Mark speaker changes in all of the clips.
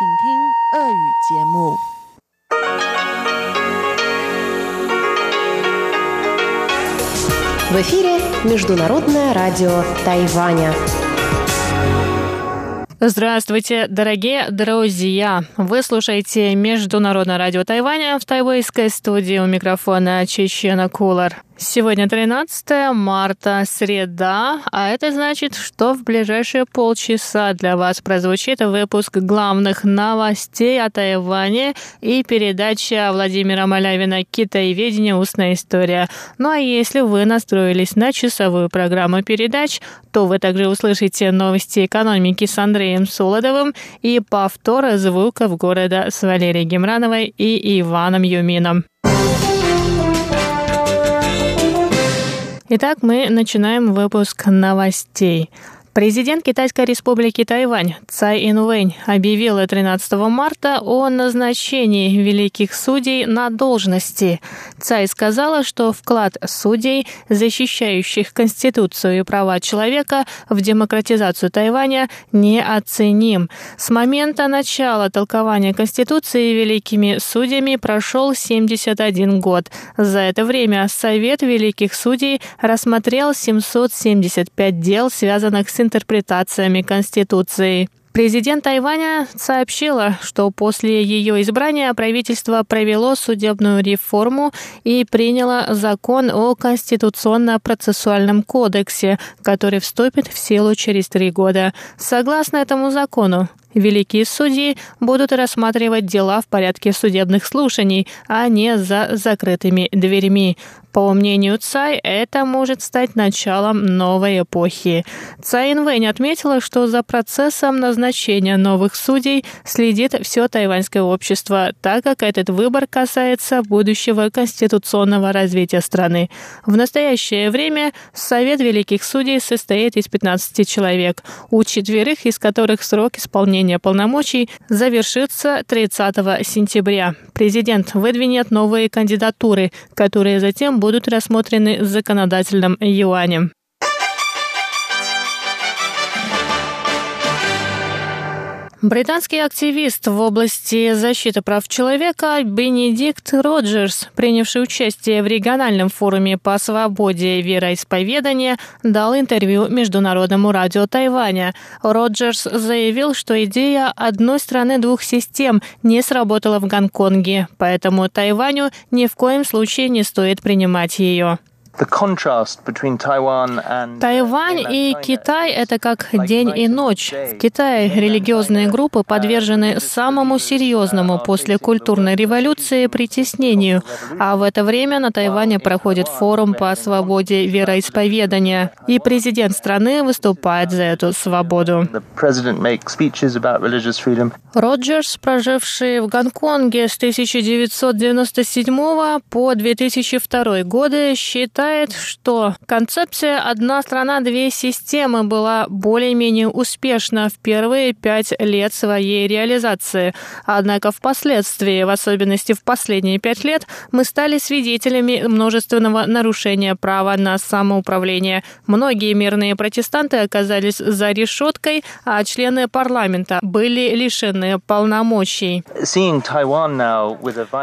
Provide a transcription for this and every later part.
Speaker 1: 请听俄语节目。
Speaker 2: В эфире Международное радио Тайваня.
Speaker 3: Здравствуйте, дорогие друзья! Вы слушаете Международное радио Тайваня в тайвайской студии у микрофона Чечена Кулар. Сегодня 13 марта, среда, а это значит, что в ближайшие полчаса для вас прозвучит выпуск главных новостей о Тайване и передача Владимира Малявина «Китаеведение. Устная история». Ну а если вы настроились на часовую программу передач, то вы также услышите новости экономики с Андреем Солодовым и повтор звуков города с Валерией Гемрановой и Иваном Юмином. Итак, мы начинаем выпуск новостей. Президент Китайской республики Тайвань Цай Инвэнь объявил 13 марта о назначении великих судей на должности. Цай сказала, что вклад судей, защищающих Конституцию и права человека в демократизацию Тайваня, неоценим. С момента начала толкования Конституции великими судьями прошел 71 год. За это время Совет великих судей рассмотрел 775 дел, связанных с интерпретациями Конституции. Президент Тайваня сообщила, что после ее избрания правительство провело судебную реформу и приняло закон о Конституционно-процессуальном кодексе, который вступит в силу через три года. Согласно этому закону, Великие судьи будут рассматривать дела в порядке судебных слушаний, а не за закрытыми дверьми. По мнению Цай, это может стать началом новой эпохи. Цай Инвэнь отметила, что за процессом назначения новых судей следит все тайваньское общество, так как этот выбор касается будущего конституционного развития страны. В настоящее время Совет Великих Судей состоит из 15 человек, у четверых из которых срок исполнения полномочий завершится 30 сентября. Президент выдвинет новые кандидатуры, которые затем будут рассмотрены в законодательном юане. Британский активист в области защиты прав человека Бенедикт Роджерс, принявший участие в региональном форуме по свободе вероисповедания, дал интервью Международному радио Тайваня. Роджерс заявил, что идея одной страны двух систем не сработала в Гонконге, поэтому Тайваню ни в коем случае не стоит принимать ее. Тайвань и Китай – это как день и ночь. В Китае религиозные группы подвержены самому серьезному после культурной революции притеснению, а в это время на Тайване проходит форум по свободе вероисповедания, и президент страны выступает за эту свободу. Роджерс, проживший в Гонконге с 1997 по 2002 годы, считает, считает, что концепция «одна страна, две системы» была более-менее успешна в первые пять лет своей реализации. Однако впоследствии, в особенности в последние пять лет, мы стали свидетелями множественного нарушения права на самоуправление. Многие мирные протестанты оказались за решеткой, а члены парламента были лишены полномочий.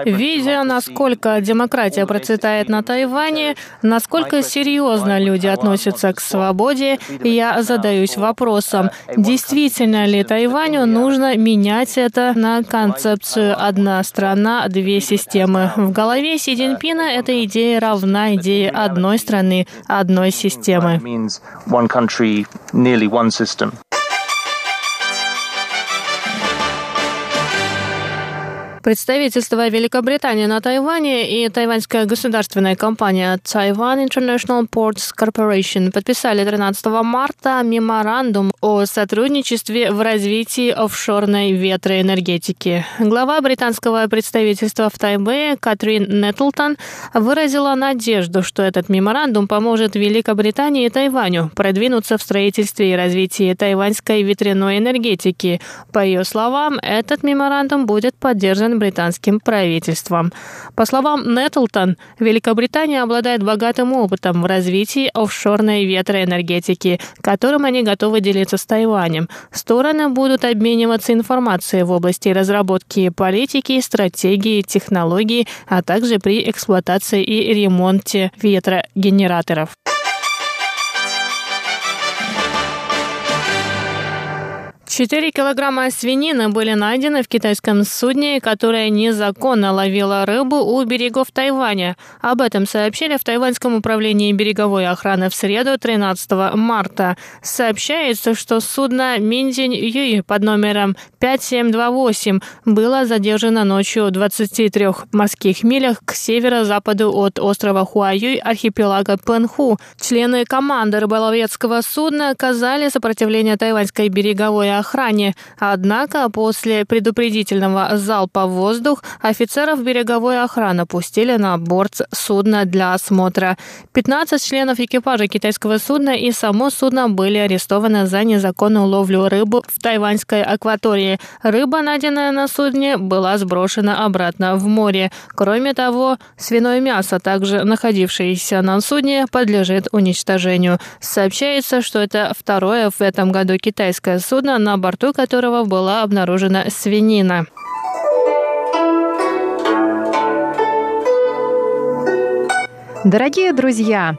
Speaker 3: Видя, насколько демократия процветает на Тайване, Насколько серьезно люди относятся к свободе, я задаюсь вопросом, действительно ли Тайваню нужно менять это на концепцию «одна страна, две системы». В голове Си Цзиньпина эта идея равна идее одной страны, одной системы. Представительство Великобритании на Тайване и тайваньская государственная компания Taiwan International Ports Corporation подписали 13 марта меморандум о сотрудничестве в развитии офшорной ветроэнергетики. Глава британского представительства в Тайбэе Катрин Нетлтон выразила надежду, что этот меморандум поможет Великобритании и Тайваню продвинуться в строительстве и развитии тайваньской ветряной энергетики. По ее словам, этот меморандум будет поддержан поддержан британским правительством. По словам Нетлтон, Великобритания обладает богатым опытом в развитии офшорной ветроэнергетики, которым они готовы делиться с Тайванем. Стороны будут обмениваться информацией в области разработки политики, стратегии, технологий, а также при эксплуатации и ремонте ветрогенераторов. 4 килограмма свинины были найдены в китайском судне, которое незаконно ловило рыбу у берегов Тайваня. Об этом сообщили в Тайваньском управлении береговой охраны в среду 13 марта. Сообщается, что судно Миндзинь Юй под номером 5728 было задержано ночью в 23 морских милях к северо-западу от острова Хуаюй архипелага Пенху. Члены команды рыболовецкого судна оказали сопротивление тайваньской береговой охране. Однако после предупредительного залпа в воздух офицеров береговой охраны пустили на борт судна для осмотра. 15 членов экипажа китайского судна и само судно были арестованы за незаконную ловлю рыбы в тайваньской акватории. Рыба, найденная на судне, была сброшена обратно в море. Кроме того, свиное мясо, также находившееся на судне, подлежит уничтожению. Сообщается, что это второе в этом году китайское судно, на борту которого была обнаружена свинина.
Speaker 2: Дорогие друзья,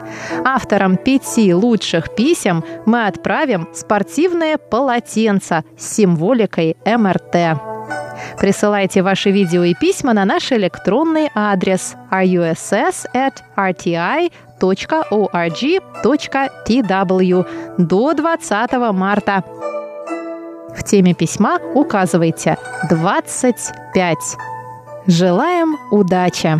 Speaker 2: Авторам пяти лучших писем мы отправим спортивное полотенце с символикой МРТ. Присылайте ваши видео и письма на наш электронный адрес russ@rti.org.tw до 20 марта. В теме письма указывайте 25. Желаем удачи!